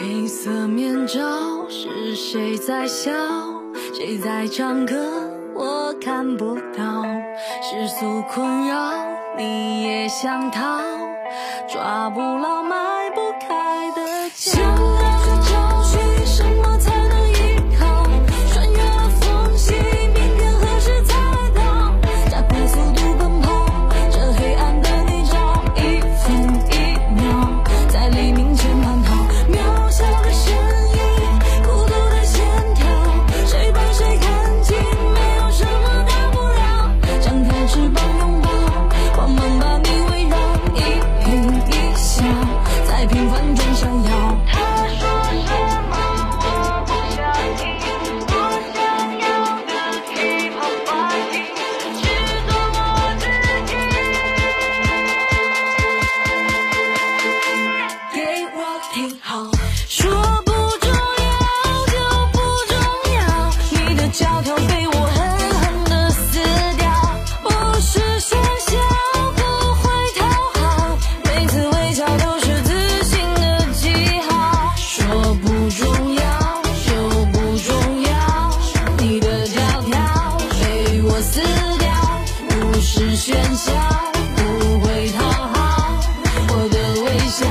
黑色面罩，是谁在笑？谁在唱歌？我看不到。世俗困扰，你也想逃，抓不牢，迈不开的脚。喧嚣不会讨好，我的微笑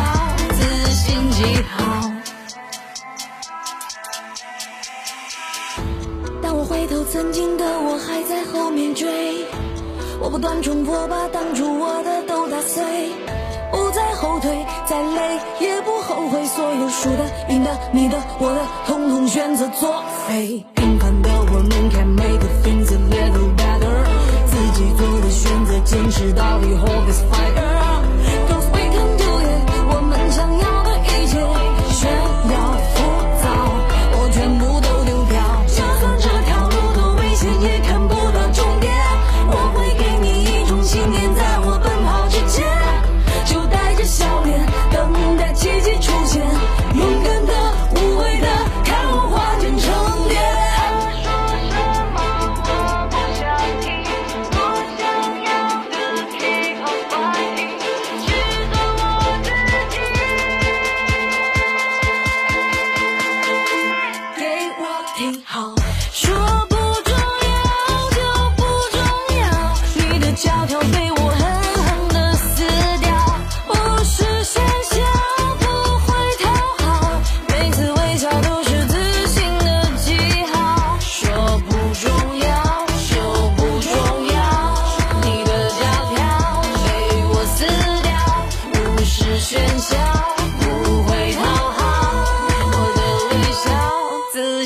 自信极好。当我回头曾经的我还在后面追，我不断冲破，把当初我的都打碎，不再后退，再累也不后悔。所有输的、赢的、你的、我的，统统选择作废。平凡的我们，can make things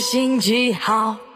心情好。